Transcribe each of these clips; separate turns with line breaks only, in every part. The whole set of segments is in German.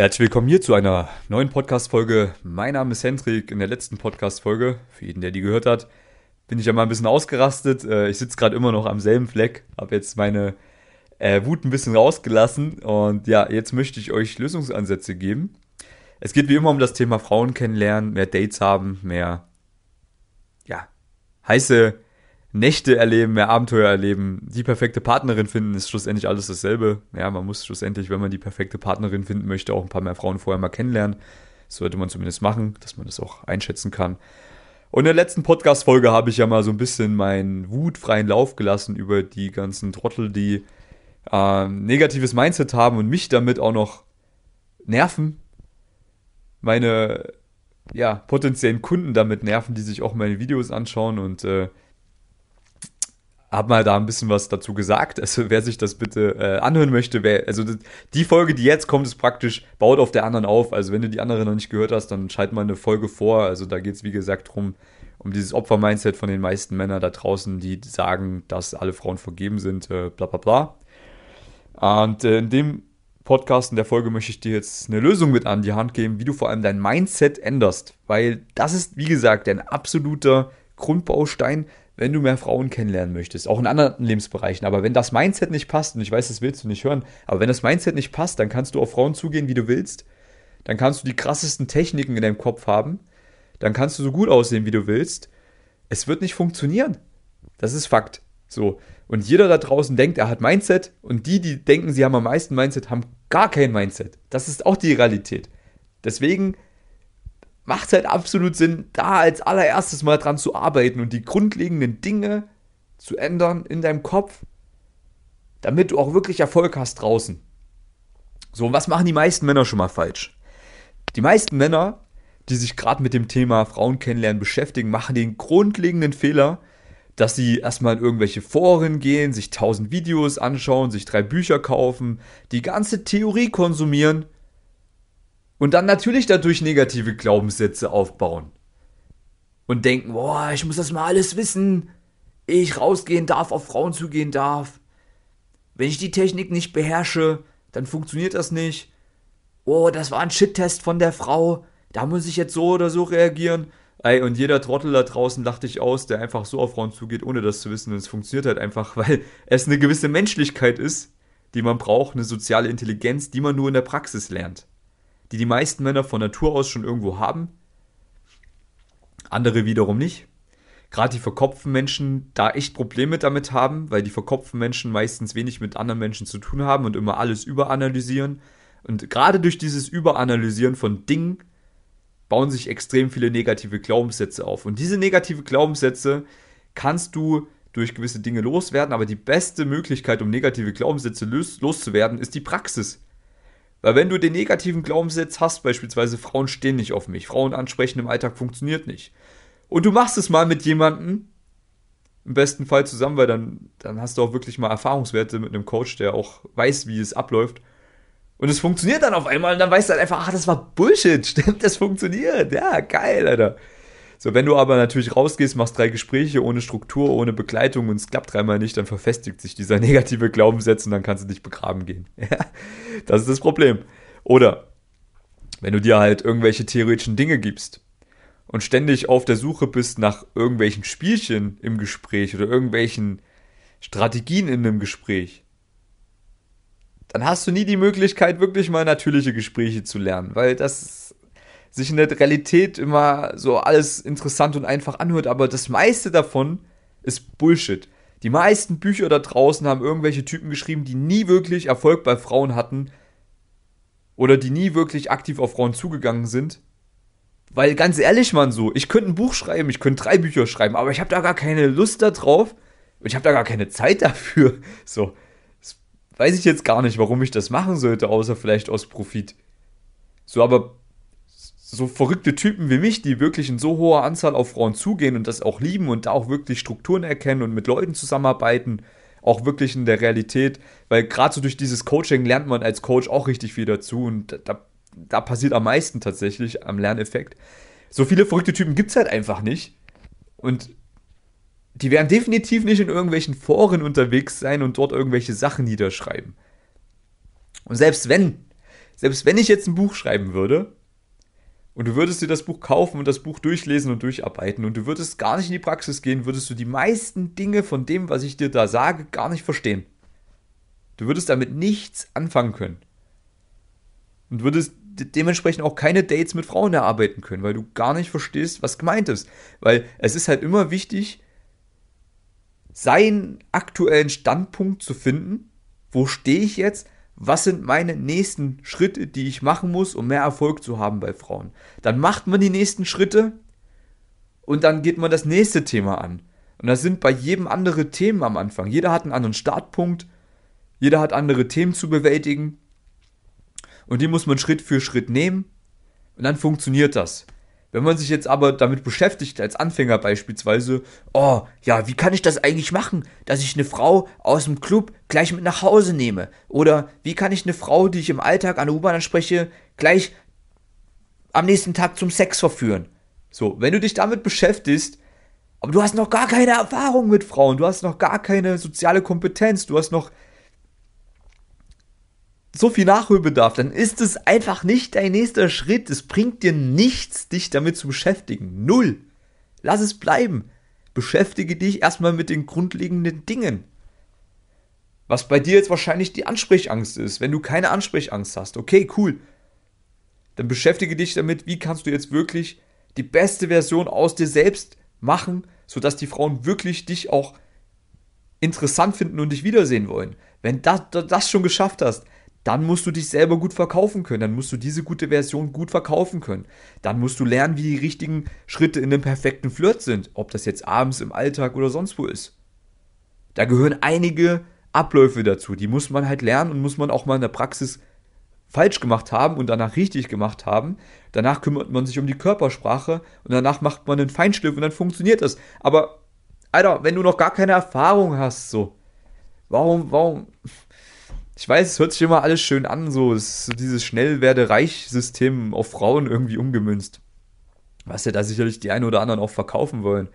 Herzlich willkommen hier zu einer neuen Podcast-Folge. Mein Name ist Hendrik. In der letzten Podcast-Folge, für jeden, der die gehört hat, bin ich ja mal ein bisschen ausgerastet. Äh, ich sitze gerade immer noch am selben Fleck, habe jetzt meine äh, Wut ein bisschen rausgelassen und ja, jetzt möchte ich euch Lösungsansätze geben. Es geht wie immer um das Thema Frauen kennenlernen, mehr Dates haben, mehr ja, heiße Nächte erleben, mehr Abenteuer erleben, die perfekte Partnerin finden, ist schlussendlich alles dasselbe. Ja, man muss schlussendlich, wenn man die perfekte Partnerin finden möchte, auch ein paar mehr Frauen vorher mal kennenlernen. Das sollte man zumindest machen, dass man das auch einschätzen kann. Und in der letzten Podcast-Folge habe ich ja mal so ein bisschen meinen wutfreien Lauf gelassen über die ganzen Trottel, die äh, negatives Mindset haben und mich damit auch noch nerven. Meine ja, potenziellen Kunden damit nerven, die sich auch meine Videos anschauen und äh, habe mal da ein bisschen was dazu gesagt. Also wer sich das bitte äh, anhören möchte, wer, also die Folge, die jetzt kommt, ist praktisch, baut auf der anderen auf. Also wenn du die andere noch nicht gehört hast, dann schalt mal eine Folge vor. Also da geht es, wie gesagt, drum, um dieses Opfer-Mindset von den meisten Männern da draußen, die sagen, dass alle Frauen vergeben sind, äh, bla bla bla. Und äh, in dem Podcast, in der Folge möchte ich dir jetzt eine Lösung mit an die Hand geben, wie du vor allem dein Mindset änderst. Weil das ist, wie gesagt, ein absoluter Grundbaustein, wenn du mehr Frauen kennenlernen möchtest, auch in anderen Lebensbereichen. Aber wenn das Mindset nicht passt, und ich weiß, das willst du nicht hören, aber wenn das Mindset nicht passt, dann kannst du auf Frauen zugehen, wie du willst. Dann kannst du die krassesten Techniken in deinem Kopf haben. Dann kannst du so gut aussehen, wie du willst. Es wird nicht funktionieren. Das ist Fakt. So. Und jeder da draußen denkt, er hat Mindset und die, die denken, sie haben am meisten Mindset, haben gar kein Mindset. Das ist auch die Realität. Deswegen macht es halt absolut Sinn, da als allererstes mal dran zu arbeiten und die grundlegenden Dinge zu ändern in deinem Kopf, damit du auch wirklich Erfolg hast draußen. So, und was machen die meisten Männer schon mal falsch? Die meisten Männer, die sich gerade mit dem Thema Frauen kennenlernen beschäftigen, machen den grundlegenden Fehler, dass sie erstmal in irgendwelche Foren gehen, sich tausend Videos anschauen, sich drei Bücher kaufen, die ganze Theorie konsumieren und dann natürlich dadurch negative Glaubenssätze aufbauen. Und denken, boah, ich muss das mal alles wissen. Ich rausgehen darf, auf Frauen zugehen darf. Wenn ich die Technik nicht beherrsche, dann funktioniert das nicht. Oh, das war ein Shit-Test von der Frau. Da muss ich jetzt so oder so reagieren. Ey, und jeder Trottel da draußen lacht dich aus, der einfach so auf Frauen zugeht, ohne das zu wissen. Und es funktioniert halt einfach, weil es eine gewisse Menschlichkeit ist, die man braucht, eine soziale Intelligenz, die man nur in der Praxis lernt die die meisten Männer von Natur aus schon irgendwo haben. Andere wiederum nicht. Gerade die verkopften Menschen da echt Probleme damit haben, weil die verkopften Menschen meistens wenig mit anderen Menschen zu tun haben und immer alles überanalysieren. Und gerade durch dieses Überanalysieren von Dingen bauen sich extrem viele negative Glaubenssätze auf. Und diese negative Glaubenssätze kannst du durch gewisse Dinge loswerden, aber die beste Möglichkeit, um negative Glaubenssätze los, loszuwerden, ist die Praxis. Weil wenn du den negativen Glaubenssatz hast, beispielsweise Frauen stehen nicht auf mich, Frauen ansprechen im Alltag funktioniert nicht. Und du machst es mal mit jemandem, im besten Fall zusammen, weil dann, dann hast du auch wirklich mal Erfahrungswerte mit einem Coach, der auch weiß, wie es abläuft. Und es funktioniert dann auf einmal und dann weißt du halt einfach, ach, das war Bullshit, stimmt, das funktioniert. Ja, geil, Alter. So, wenn du aber natürlich rausgehst, machst drei Gespräche ohne Struktur, ohne Begleitung und es klappt dreimal nicht, dann verfestigt sich dieser negative Glaubenssatz und dann kannst du dich begraben gehen. das ist das Problem. Oder wenn du dir halt irgendwelche theoretischen Dinge gibst und ständig auf der Suche bist nach irgendwelchen Spielchen im Gespräch oder irgendwelchen Strategien in einem Gespräch, dann hast du nie die Möglichkeit, wirklich mal natürliche Gespräche zu lernen, weil das sich in der Realität immer so alles interessant und einfach anhört, aber das meiste davon ist Bullshit. Die meisten Bücher da draußen haben irgendwelche Typen geschrieben, die nie wirklich Erfolg bei Frauen hatten oder die nie wirklich aktiv auf Frauen zugegangen sind. Weil ganz ehrlich, man so, ich könnte ein Buch schreiben, ich könnte drei Bücher schreiben, aber ich habe da gar keine Lust darauf und ich habe da gar keine Zeit dafür. So, weiß ich jetzt gar nicht, warum ich das machen sollte, außer vielleicht aus Profit. So, aber so verrückte Typen wie mich, die wirklich in so hoher Anzahl auf Frauen zugehen und das auch lieben und da auch wirklich Strukturen erkennen und mit Leuten zusammenarbeiten, auch wirklich in der Realität, weil gerade so durch dieses Coaching lernt man als Coach auch richtig viel dazu und da, da passiert am meisten tatsächlich am Lerneffekt. So viele verrückte Typen gibt es halt einfach nicht und die werden definitiv nicht in irgendwelchen Foren unterwegs sein und dort irgendwelche Sachen niederschreiben. Und selbst wenn selbst wenn ich jetzt ein Buch schreiben würde und du würdest dir das Buch kaufen und das Buch durchlesen und durcharbeiten und du würdest gar nicht in die Praxis gehen, würdest du die meisten Dinge von dem, was ich dir da sage, gar nicht verstehen. Du würdest damit nichts anfangen können. Und würdest dementsprechend auch keine Dates mit Frauen erarbeiten können, weil du gar nicht verstehst, was gemeint ist. Weil es ist halt immer wichtig, seinen aktuellen Standpunkt zu finden. Wo stehe ich jetzt? Was sind meine nächsten Schritte, die ich machen muss, um mehr Erfolg zu haben bei Frauen? Dann macht man die nächsten Schritte und dann geht man das nächste Thema an. Und das sind bei jedem andere Themen am Anfang. Jeder hat einen anderen Startpunkt, jeder hat andere Themen zu bewältigen und die muss man Schritt für Schritt nehmen und dann funktioniert das. Wenn man sich jetzt aber damit beschäftigt, als Anfänger beispielsweise, oh, ja, wie kann ich das eigentlich machen, dass ich eine Frau aus dem Club gleich mit nach Hause nehme? Oder wie kann ich eine Frau, die ich im Alltag an der U-Bahn anspreche, gleich am nächsten Tag zum Sex verführen? So, wenn du dich damit beschäftigst, aber du hast noch gar keine Erfahrung mit Frauen, du hast noch gar keine soziale Kompetenz, du hast noch so viel Nachholbedarf, dann ist es einfach nicht dein nächster Schritt. Es bringt dir nichts, dich damit zu beschäftigen. Null. Lass es bleiben. Beschäftige dich erstmal mit den grundlegenden Dingen. Was bei dir jetzt wahrscheinlich die Ansprechangst ist. Wenn du keine Ansprechangst hast, okay, cool. Dann beschäftige dich damit, wie kannst du jetzt wirklich die beste Version aus dir selbst machen, sodass die Frauen wirklich dich auch interessant finden und dich wiedersehen wollen. Wenn du das, das schon geschafft hast, dann musst du dich selber gut verkaufen können. Dann musst du diese gute Version gut verkaufen können. Dann musst du lernen, wie die richtigen Schritte in dem perfekten Flirt sind. Ob das jetzt abends im Alltag oder sonst wo ist. Da gehören einige Abläufe dazu. Die muss man halt lernen und muss man auch mal in der Praxis falsch gemacht haben und danach richtig gemacht haben. Danach kümmert man sich um die Körpersprache und danach macht man einen Feinschliff und dann funktioniert das. Aber, Alter, wenn du noch gar keine Erfahrung hast, so, warum, warum, ich weiß, es hört sich immer alles schön an, so, so dieses Schnell-werde-reich-System auf Frauen irgendwie umgemünzt. Was ja da sicherlich die einen oder anderen auch verkaufen wollen.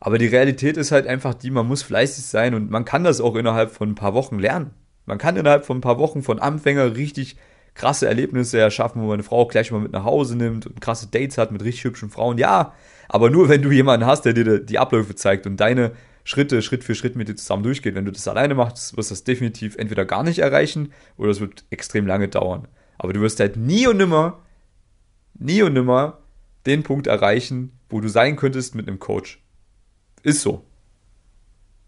Aber die Realität ist halt einfach die, man muss fleißig sein und man kann das auch innerhalb von ein paar Wochen lernen. Man kann innerhalb von ein paar Wochen von Anfänger richtig krasse Erlebnisse erschaffen, wo man eine Frau gleich mal mit nach Hause nimmt und krasse Dates hat mit richtig hübschen Frauen. Ja, aber nur wenn du jemanden hast, der dir die Abläufe zeigt und deine Schritte, Schritt für Schritt mit dir zusammen durchgeht. Wenn du das alleine machst, wirst du das definitiv entweder gar nicht erreichen oder es wird extrem lange dauern. Aber du wirst halt nie und nimmer, nie und nimmer den Punkt erreichen, wo du sein könntest mit einem Coach. Ist so.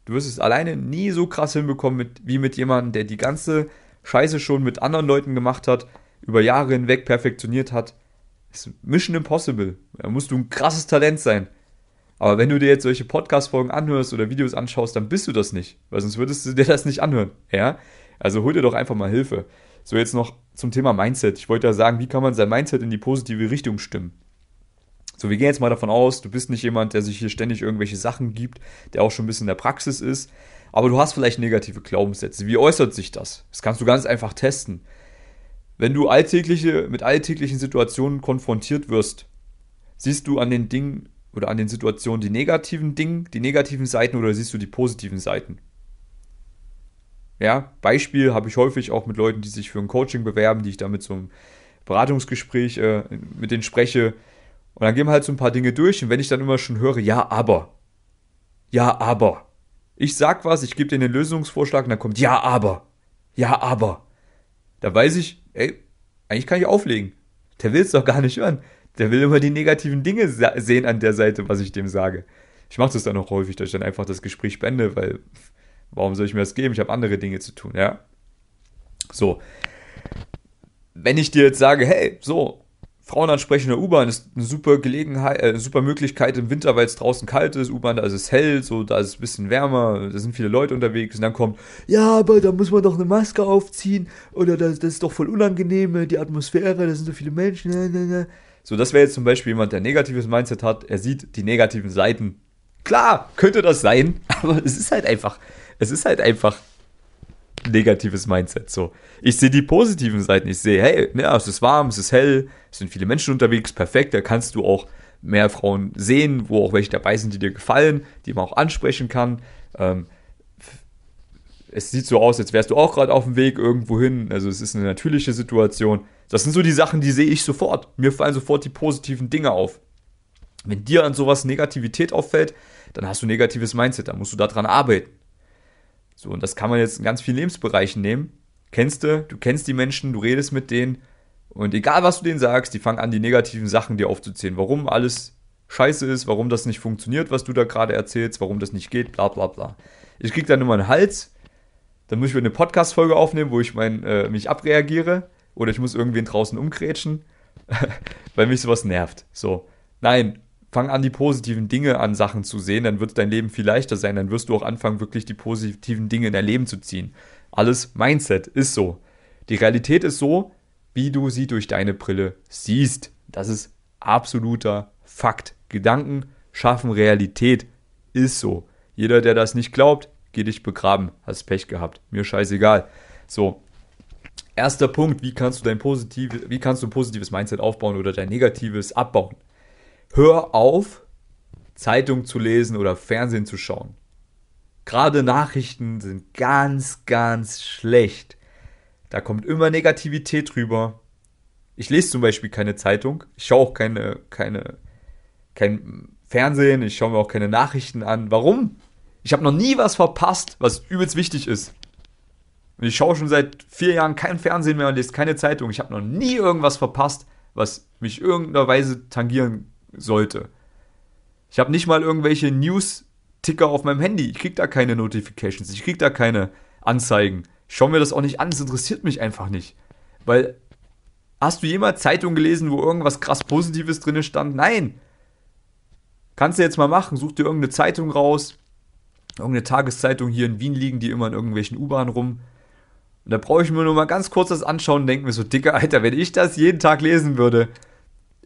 Du wirst es alleine nie so krass hinbekommen mit, wie mit jemandem, der die ganze Scheiße schon mit anderen Leuten gemacht hat, über Jahre hinweg perfektioniert hat. Das ist Mission Impossible. Da musst du ein krasses Talent sein. Aber wenn du dir jetzt solche Podcast-Folgen anhörst oder Videos anschaust, dann bist du das nicht, weil sonst würdest du dir das nicht anhören. Ja? Also hol dir doch einfach mal Hilfe. So, jetzt noch zum Thema Mindset. Ich wollte ja sagen, wie kann man sein Mindset in die positive Richtung stimmen? So, wir gehen jetzt mal davon aus, du bist nicht jemand, der sich hier ständig irgendwelche Sachen gibt, der auch schon ein bisschen in der Praxis ist, aber du hast vielleicht negative Glaubenssätze. Wie äußert sich das? Das kannst du ganz einfach testen. Wenn du alltägliche, mit alltäglichen Situationen konfrontiert wirst, siehst du an den Dingen oder an den Situationen die negativen Dinge, die negativen Seiten oder siehst du die positiven Seiten? Ja, Beispiel habe ich häufig auch mit Leuten, die sich für ein Coaching bewerben, die ich da mit so einem Beratungsgespräch äh, mit denen spreche. Und dann gehen wir halt so ein paar Dinge durch und wenn ich dann immer schon höre, ja, aber, ja, aber. Ich sag was, ich gebe denen den Lösungsvorschlag und dann kommt, ja, aber, ja, aber. Da weiß ich, ey, eigentlich kann ich auflegen. Der will es doch gar nicht hören. Der will immer die negativen Dinge sehen an der Seite, was ich dem sage. Ich mache das dann auch häufig, dass ich dann einfach das Gespräch beende, weil warum soll ich mir das geben? Ich habe andere Dinge zu tun, ja. So. Wenn ich dir jetzt sage, hey, so, Frauen ansprechen in der U-Bahn ist eine super Gelegenheit, äh, super Möglichkeit im Winter, weil es draußen kalt ist, U-Bahn, da ist es hell, so, da ist es ein bisschen wärmer, da sind viele Leute unterwegs und dann kommt, ja, aber da muss man doch eine Maske aufziehen oder das, das ist doch voll unangenehm, die Atmosphäre, da sind so viele Menschen, ne, ne, ne. So, das wäre jetzt zum Beispiel jemand, der negatives Mindset hat. Er sieht die negativen Seiten. Klar, könnte das sein, aber es ist halt einfach, es ist halt einfach negatives Mindset. So, ich sehe die positiven Seiten. Ich sehe, hey, ja, es ist warm, es ist hell, es sind viele Menschen unterwegs, perfekt. Da kannst du auch mehr Frauen sehen, wo auch welche dabei sind, die dir gefallen, die man auch ansprechen kann. Ähm, es sieht so aus, als wärst du auch gerade auf dem Weg irgendwo hin. Also es ist eine natürliche Situation. Das sind so die Sachen, die sehe ich sofort. Mir fallen sofort die positiven Dinge auf. Wenn dir an sowas Negativität auffällt, dann hast du negatives Mindset, dann musst du daran arbeiten. So, und das kann man jetzt in ganz vielen Lebensbereichen nehmen. Kennst du, du kennst die Menschen, du redest mit denen und egal was du denen sagst, die fangen an, die negativen Sachen dir aufzuzählen. Warum alles scheiße ist, warum das nicht funktioniert, was du da gerade erzählst, warum das nicht geht, bla bla bla. Ich krieg dann immer einen Hals, dann muss ich eine Podcast-Folge aufnehmen, wo ich mein, äh, mich abreagiere oder ich muss irgendwen draußen umgrätschen, weil mich sowas nervt. So, nein, fang an, die positiven Dinge an Sachen zu sehen, dann wird dein Leben viel leichter sein, dann wirst du auch anfangen, wirklich die positiven Dinge in dein Leben zu ziehen. Alles Mindset ist so. Die Realität ist so, wie du sie durch deine Brille siehst. Das ist absoluter Fakt. Gedanken schaffen Realität. Ist so. Jeder, der das nicht glaubt, geh dich begraben. Hast Pech gehabt. Mir scheißegal. So. Erster Punkt, wie kannst du dein positive, wie kannst du ein positives Mindset aufbauen oder dein negatives abbauen? Hör auf, Zeitung zu lesen oder Fernsehen zu schauen. Gerade Nachrichten sind ganz, ganz schlecht. Da kommt immer Negativität drüber. Ich lese zum Beispiel keine Zeitung. Ich schaue auch keine, keine, kein Fernsehen. Ich schaue mir auch keine Nachrichten an. Warum? Ich habe noch nie was verpasst, was übelst wichtig ist. Und ich schaue schon seit vier Jahren kein Fernsehen mehr und lese keine Zeitung. Ich habe noch nie irgendwas verpasst, was mich irgendeiner Weise tangieren sollte. Ich habe nicht mal irgendwelche News-Ticker auf meinem Handy. Ich kriege da keine Notifications. Ich kriege da keine Anzeigen. Ich schaue mir das auch nicht an. Es interessiert mich einfach nicht. Weil, hast du jemals Zeitung gelesen, wo irgendwas krass Positives drin stand? Nein. Kannst du jetzt mal machen. Such dir irgendeine Zeitung raus. Irgendeine Tageszeitung hier in Wien liegen, die immer in irgendwelchen U-Bahnen rum. Und da brauche ich mir nur mal ganz kurz das anschauen und denke mir so, dicker Alter, wenn ich das jeden Tag lesen würde,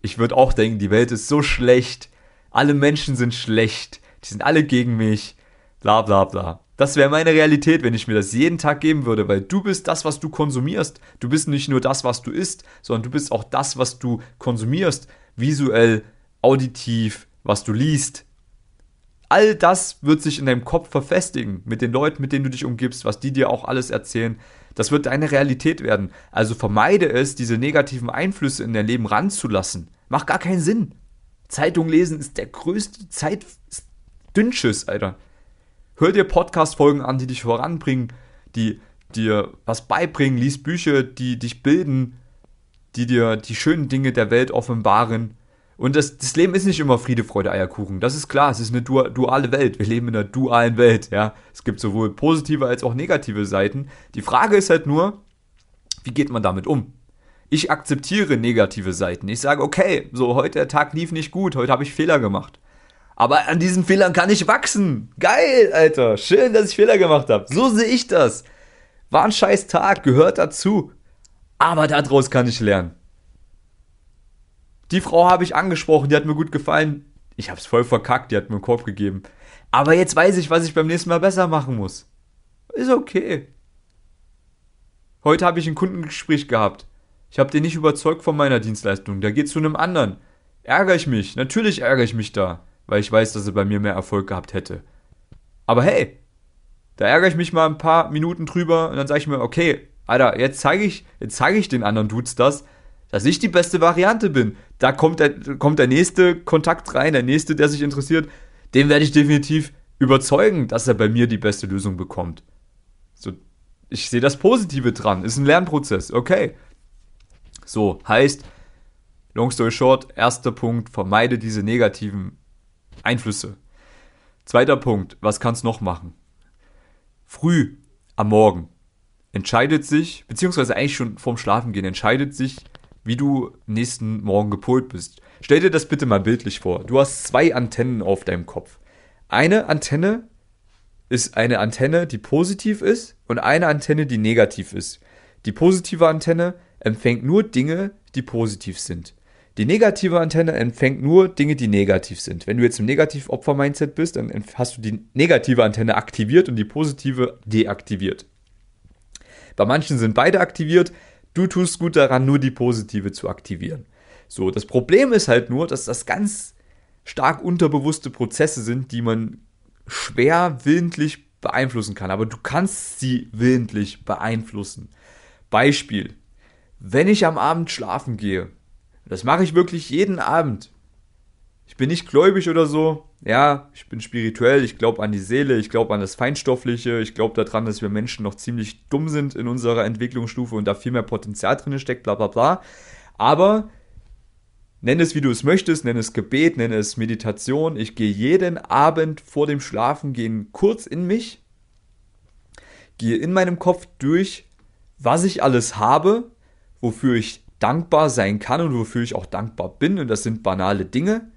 ich würde auch denken, die Welt ist so schlecht, alle Menschen sind schlecht, die sind alle gegen mich, bla bla bla. Das wäre meine Realität, wenn ich mir das jeden Tag geben würde, weil du bist das, was du konsumierst. Du bist nicht nur das, was du isst, sondern du bist auch das, was du konsumierst. Visuell, auditiv, was du liest. All das wird sich in deinem Kopf verfestigen, mit den Leuten, mit denen du dich umgibst, was die dir auch alles erzählen. Das wird deine Realität werden. Also vermeide es, diese negativen Einflüsse in dein Leben ranzulassen. Macht gar keinen Sinn. Zeitung lesen ist der größte Zeitdünnschiss, Alter. Hör dir Podcast-Folgen an, die dich voranbringen, die dir was beibringen, lies Bücher, die dich bilden, die dir die schönen Dinge der Welt offenbaren. Und das, das Leben ist nicht immer Friede, Freude, Eierkuchen. Das ist klar, es ist eine duale Welt. Wir leben in einer dualen Welt, ja. Es gibt sowohl positive als auch negative Seiten. Die Frage ist halt nur, wie geht man damit um? Ich akzeptiere negative Seiten. Ich sage, okay, so heute der Tag lief nicht gut, heute habe ich Fehler gemacht. Aber an diesen Fehlern kann ich wachsen. Geil, Alter. Schön, dass ich Fehler gemacht habe. So sehe ich das. War ein scheiß Tag, gehört dazu. Aber daraus kann ich lernen. Die Frau habe ich angesprochen, die hat mir gut gefallen. Ich habe es voll verkackt, die hat mir einen Korb gegeben. Aber jetzt weiß ich, was ich beim nächsten Mal besser machen muss. Ist okay. Heute habe ich ein Kundengespräch gehabt. Ich habe den nicht überzeugt von meiner Dienstleistung. Der geht zu einem anderen. Ärgere ich mich. Natürlich ärgere ich mich da, weil ich weiß, dass er bei mir mehr Erfolg gehabt hätte. Aber hey, da ärgere ich mich mal ein paar Minuten drüber und dann sage ich mir, okay, Alter, jetzt zeige ich, jetzt zeige ich den anderen Dudes das, dass ich die beste Variante bin. Da kommt der, kommt der nächste Kontakt rein, der nächste, der sich interessiert, den werde ich definitiv überzeugen, dass er bei mir die beste Lösung bekommt. So, ich sehe das Positive dran. Ist ein Lernprozess, okay. So, heißt, long story short, erster Punkt, vermeide diese negativen Einflüsse. Zweiter Punkt, was kannst noch machen? Früh am Morgen entscheidet sich, beziehungsweise eigentlich schon vorm Schlafengehen, entscheidet sich, wie du nächsten Morgen gepolt bist. Stell dir das bitte mal bildlich vor. Du hast zwei Antennen auf deinem Kopf. Eine Antenne ist eine Antenne, die positiv ist und eine Antenne, die negativ ist. Die positive Antenne empfängt nur Dinge, die positiv sind. Die negative Antenne empfängt nur Dinge, die negativ sind. Wenn du jetzt im Negativ-Opfer-Mindset bist, dann hast du die negative Antenne aktiviert und die positive deaktiviert. Bei manchen sind beide aktiviert. Du tust gut daran, nur die positive zu aktivieren. So, das Problem ist halt nur, dass das ganz stark unterbewusste Prozesse sind, die man schwer willentlich beeinflussen kann, aber du kannst sie willentlich beeinflussen. Beispiel, wenn ich am Abend schlafen gehe, das mache ich wirklich jeden Abend. Ich bin nicht gläubig oder so. Ja, ich bin spirituell, ich glaube an die Seele, ich glaube an das Feinstoffliche, ich glaube daran, dass wir Menschen noch ziemlich dumm sind in unserer Entwicklungsstufe und da viel mehr Potenzial drin steckt, bla bla bla. Aber nenn es wie du es möchtest, nenn es Gebet, nenn es Meditation. Ich gehe jeden Abend vor dem Schlafengehen kurz in mich, gehe in meinem Kopf durch, was ich alles habe, wofür ich dankbar sein kann und wofür ich auch dankbar bin. Und das sind banale Dinge.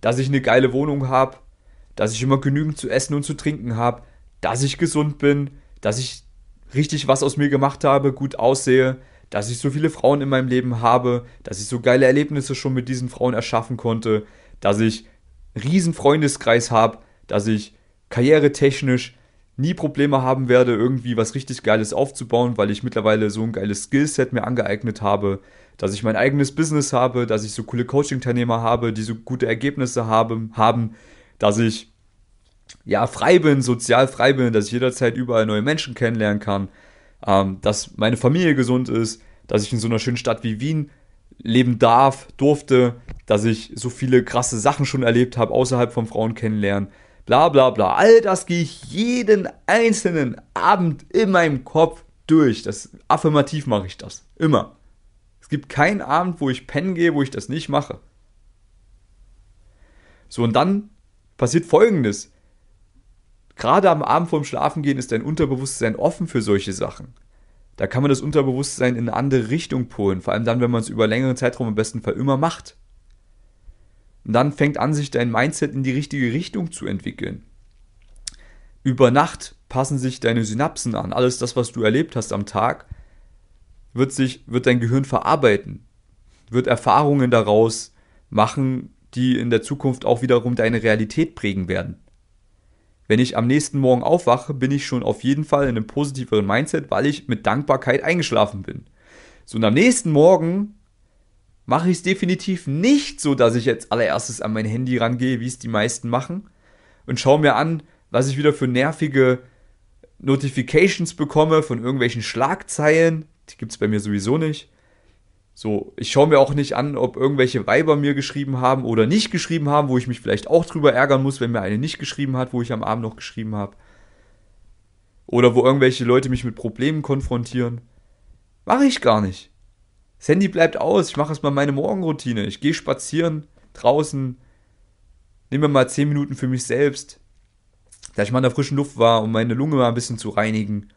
Dass ich eine geile Wohnung habe, dass ich immer genügend zu essen und zu trinken habe, dass ich gesund bin, dass ich richtig was aus mir gemacht habe, gut aussehe, dass ich so viele Frauen in meinem Leben habe, dass ich so geile Erlebnisse schon mit diesen Frauen erschaffen konnte, dass ich einen riesen Freundeskreis habe, dass ich karrieretechnisch nie Probleme haben werde, irgendwie was richtig Geiles aufzubauen, weil ich mittlerweile so ein geiles Skillset mir angeeignet habe, dass ich mein eigenes Business habe, dass ich so coole Coaching-Teilnehmer habe, die so gute Ergebnisse haben, haben, dass ich ja frei bin, sozial frei bin, dass ich jederzeit überall neue Menschen kennenlernen kann, ähm, dass meine Familie gesund ist, dass ich in so einer schönen Stadt wie Wien leben darf, durfte, dass ich so viele krasse Sachen schon erlebt habe, außerhalb von Frauen kennenlernen, bla bla bla. All das gehe ich jeden einzelnen Abend in meinem Kopf durch. Das affirmativ mache ich das. Immer. Es gibt keinen Abend, wo ich pennen gehe, wo ich das nicht mache. So, und dann passiert folgendes. Gerade am Abend vorm Schlafengehen ist dein Unterbewusstsein offen für solche Sachen. Da kann man das Unterbewusstsein in eine andere Richtung polen, vor allem dann, wenn man es über längeren Zeitraum im besten Fall immer macht. Und dann fängt an, sich dein Mindset in die richtige Richtung zu entwickeln. Über Nacht passen sich deine Synapsen an. Alles das, was du erlebt hast am Tag, wird sich, wird dein Gehirn verarbeiten, wird Erfahrungen daraus machen, die in der Zukunft auch wiederum deine Realität prägen werden. Wenn ich am nächsten Morgen aufwache, bin ich schon auf jeden Fall in einem positiveren Mindset, weil ich mit Dankbarkeit eingeschlafen bin. So, und am nächsten Morgen mache ich es definitiv nicht so, dass ich jetzt allererstes an mein Handy rangehe, wie es die meisten machen, und schaue mir an, was ich wieder für nervige Notifications bekomme von irgendwelchen Schlagzeilen. Die gibt es bei mir sowieso nicht. So, ich schaue mir auch nicht an, ob irgendwelche Weiber mir geschrieben haben oder nicht geschrieben haben, wo ich mich vielleicht auch drüber ärgern muss, wenn mir eine nicht geschrieben hat, wo ich am Abend noch geschrieben habe. Oder wo irgendwelche Leute mich mit Problemen konfrontieren. Mache ich gar nicht. Das Handy bleibt aus. Ich mache erstmal meine Morgenroutine. Ich gehe spazieren draußen, nehme mal 10 Minuten für mich selbst, da ich mal in der frischen Luft war, um meine Lunge mal ein bisschen zu reinigen.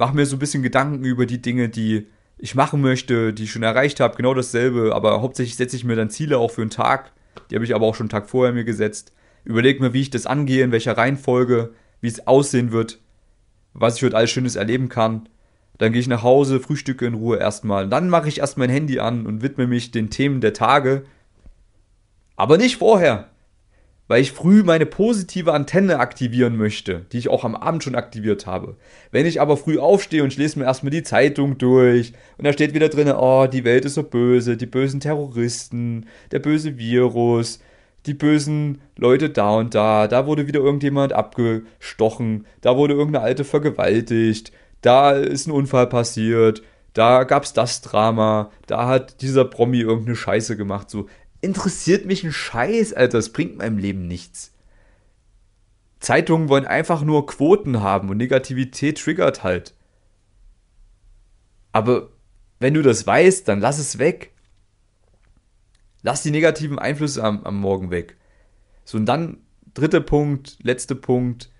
Mache mir so ein bisschen Gedanken über die Dinge, die ich machen möchte, die ich schon erreicht habe. Genau dasselbe. Aber hauptsächlich setze ich mir dann Ziele auch für einen Tag. Die habe ich aber auch schon einen Tag vorher mir gesetzt. Überlege mir, wie ich das angehe, in welcher Reihenfolge, wie es aussehen wird, was ich heute alles Schönes erleben kann. Dann gehe ich nach Hause, frühstücke in Ruhe erstmal. Dann mache ich erst mein Handy an und widme mich den Themen der Tage. Aber nicht vorher. Weil ich früh meine positive Antenne aktivieren möchte, die ich auch am Abend schon aktiviert habe. Wenn ich aber früh aufstehe und ich lese mir erstmal die Zeitung durch und da steht wieder drin, oh, die Welt ist so böse, die bösen Terroristen, der böse Virus, die bösen Leute da und da, da wurde wieder irgendjemand abgestochen, da wurde irgendeine Alte vergewaltigt, da ist ein Unfall passiert, da gab's das Drama, da hat dieser Promi irgendeine Scheiße gemacht. So, interessiert mich ein Scheiß, Alter, das bringt meinem Leben nichts. Zeitungen wollen einfach nur Quoten haben und Negativität triggert halt. Aber wenn du das weißt, dann lass es weg. Lass die negativen Einflüsse am, am Morgen weg. So, und dann dritter Punkt, letzter Punkt.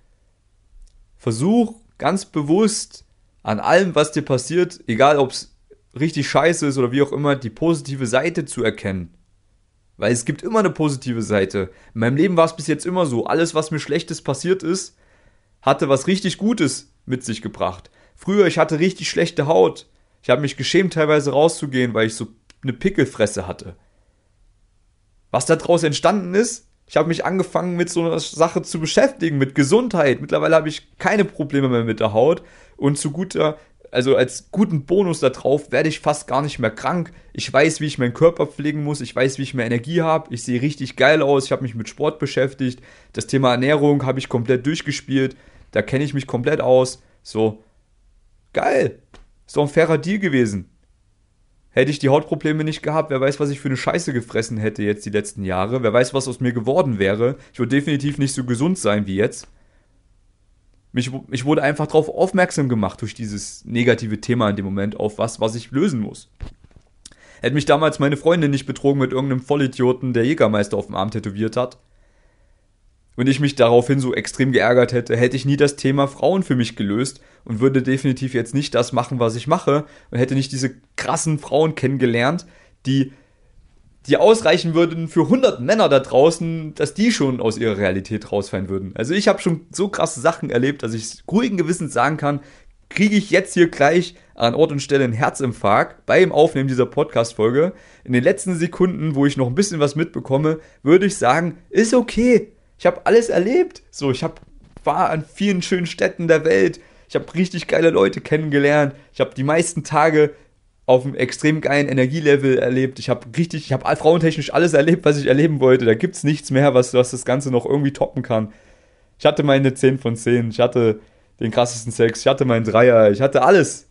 Versuch ganz bewusst an allem, was dir passiert, egal ob es richtig scheiße ist oder wie auch immer, die positive Seite zu erkennen. Weil es gibt immer eine positive Seite. In meinem Leben war es bis jetzt immer so. Alles, was mir Schlechtes passiert ist, hatte was richtig Gutes mit sich gebracht. Früher, ich hatte richtig schlechte Haut. Ich habe mich geschämt, teilweise rauszugehen, weil ich so eine Pickelfresse hatte. Was daraus entstanden ist, ich habe mich angefangen mit so einer Sache zu beschäftigen, mit Gesundheit. Mittlerweile habe ich keine Probleme mehr mit der Haut. Und zu guter, also als guten Bonus darauf werde ich fast gar nicht mehr krank. Ich weiß, wie ich meinen Körper pflegen muss. Ich weiß, wie ich mehr Energie habe. Ich sehe richtig geil aus. Ich habe mich mit Sport beschäftigt. Das Thema Ernährung habe ich komplett durchgespielt. da kenne ich mich komplett aus. So, geil. Ist doch ein fairer Deal gewesen. Hätte ich die Hautprobleme nicht gehabt, wer weiß, was ich für eine Scheiße gefressen hätte jetzt die letzten Jahre. Wer weiß, was aus mir geworden wäre. Ich würde definitiv nicht so gesund sein wie jetzt. Mich, ich wurde einfach darauf aufmerksam gemacht durch dieses negative Thema in dem Moment, auf was, was ich lösen muss. Hätte mich damals meine Freundin nicht betrogen mit irgendeinem Vollidioten, der Jägermeister auf dem Arm tätowiert hat, und ich mich daraufhin so extrem geärgert hätte, hätte ich nie das Thema Frauen für mich gelöst und würde definitiv jetzt nicht das machen, was ich mache und hätte nicht diese krassen Frauen kennengelernt, die die ausreichen würden für 100 Männer da draußen, dass die schon aus ihrer Realität rausfallen würden. Also ich habe schon so krasse Sachen erlebt, dass ich ruhigen Gewissens sagen kann, kriege ich jetzt hier gleich an Ort und Stelle einen Herzinfarkt beim Aufnehmen dieser Podcast-Folge. In den letzten Sekunden, wo ich noch ein bisschen was mitbekomme, würde ich sagen, ist okay ich habe alles erlebt. So, ich hab, war an vielen schönen Städten der Welt. Ich habe richtig geile Leute kennengelernt. Ich habe die meisten Tage auf einem extrem geilen Energielevel erlebt. Ich habe richtig, ich habe frauentechnisch alles erlebt, was ich erleben wollte. Da gibt es nichts mehr, was, was das Ganze noch irgendwie toppen kann. Ich hatte meine 10 von 10. Ich hatte den krassesten Sex. Ich hatte meinen Dreier. Ich hatte alles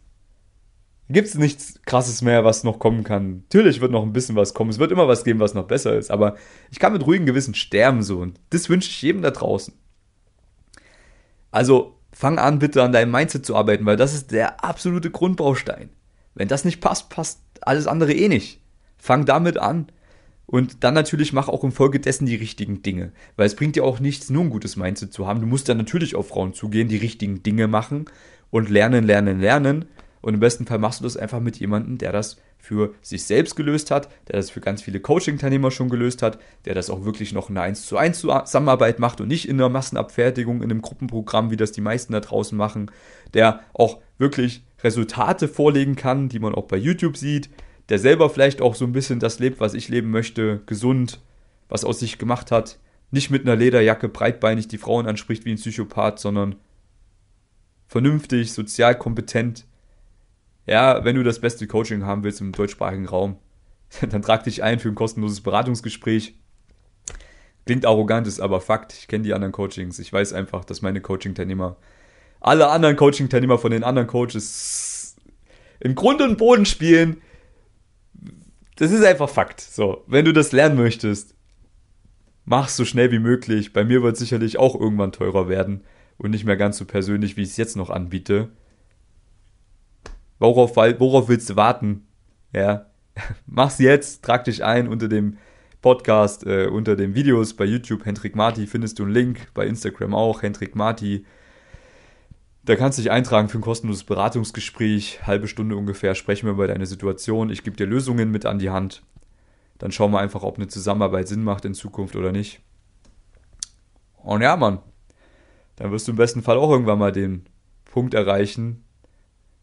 gibt es nichts Krasses mehr, was noch kommen kann. Natürlich wird noch ein bisschen was kommen. Es wird immer was geben, was noch besser ist. Aber ich kann mit ruhigem Gewissen sterben so. Und das wünsche ich jedem da draußen. Also fang an, bitte an deinem Mindset zu arbeiten, weil das ist der absolute Grundbaustein. Wenn das nicht passt, passt alles andere eh nicht. Fang damit an. Und dann natürlich mach auch infolgedessen die richtigen Dinge. Weil es bringt dir auch nichts, nur ein gutes Mindset zu haben. Du musst dann natürlich auf Frauen zugehen, die richtigen Dinge machen und lernen, lernen, lernen und im besten Fall machst du das einfach mit jemandem, der das für sich selbst gelöst hat, der das für ganz viele Coaching-Teilnehmer schon gelöst hat, der das auch wirklich noch in einer 1 zu 1 Zusammenarbeit macht und nicht in einer Massenabfertigung, in einem Gruppenprogramm, wie das die meisten da draußen machen, der auch wirklich Resultate vorlegen kann, die man auch bei YouTube sieht, der selber vielleicht auch so ein bisschen das lebt, was ich leben möchte, gesund, was aus sich gemacht hat, nicht mit einer Lederjacke breitbeinig die Frauen anspricht wie ein Psychopath, sondern vernünftig, sozial kompetent, ja, wenn du das beste Coaching haben willst im deutschsprachigen Raum, dann trag dich ein für ein kostenloses Beratungsgespräch. Klingt arrogant, ist aber Fakt. Ich kenne die anderen Coachings. Ich weiß einfach, dass meine Coaching-Teilnehmer, alle anderen Coaching-Teilnehmer von den anderen Coaches im Grund und Boden spielen. Das ist einfach Fakt. So, wenn du das lernen möchtest, mach so schnell wie möglich. Bei mir wird es sicherlich auch irgendwann teurer werden und nicht mehr ganz so persönlich, wie ich es jetzt noch anbiete. Worauf, worauf willst du warten? Ja, mach's jetzt, trag dich ein unter dem Podcast, äh, unter den Videos bei YouTube, Hendrik Marti, findest du einen Link, bei Instagram auch, Hendrik Marti. Da kannst du dich eintragen für ein kostenloses Beratungsgespräch, halbe Stunde ungefähr, sprechen wir über deine Situation, ich gebe dir Lösungen mit an die Hand. Dann schauen wir einfach, ob eine Zusammenarbeit Sinn macht in Zukunft oder nicht. Und ja, Mann, dann wirst du im besten Fall auch irgendwann mal den Punkt erreichen,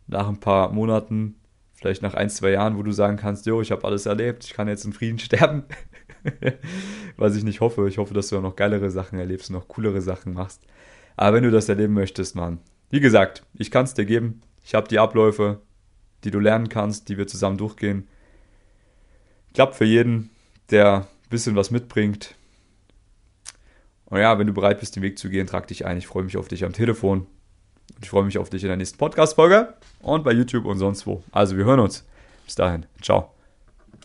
nach ein paar Monaten, vielleicht nach ein, zwei Jahren, wo du sagen kannst, jo, ich habe alles erlebt, ich kann jetzt in Frieden sterben. Was ich nicht hoffe. Ich hoffe, dass du auch noch geilere Sachen erlebst noch coolere Sachen machst. Aber wenn du das erleben möchtest, Mann, wie gesagt, ich kann es dir geben. Ich habe die Abläufe, die du lernen kannst, die wir zusammen durchgehen. Klappt für jeden, der ein bisschen was mitbringt. Und ja, wenn du bereit bist, den Weg zu gehen, trag dich ein. Ich freue mich auf dich am Telefon. Und ich freue mich auf dich in der nächsten Podcast-Folge und bei YouTube und sonst wo. Also wir hören uns. Bis dahin. Ciao.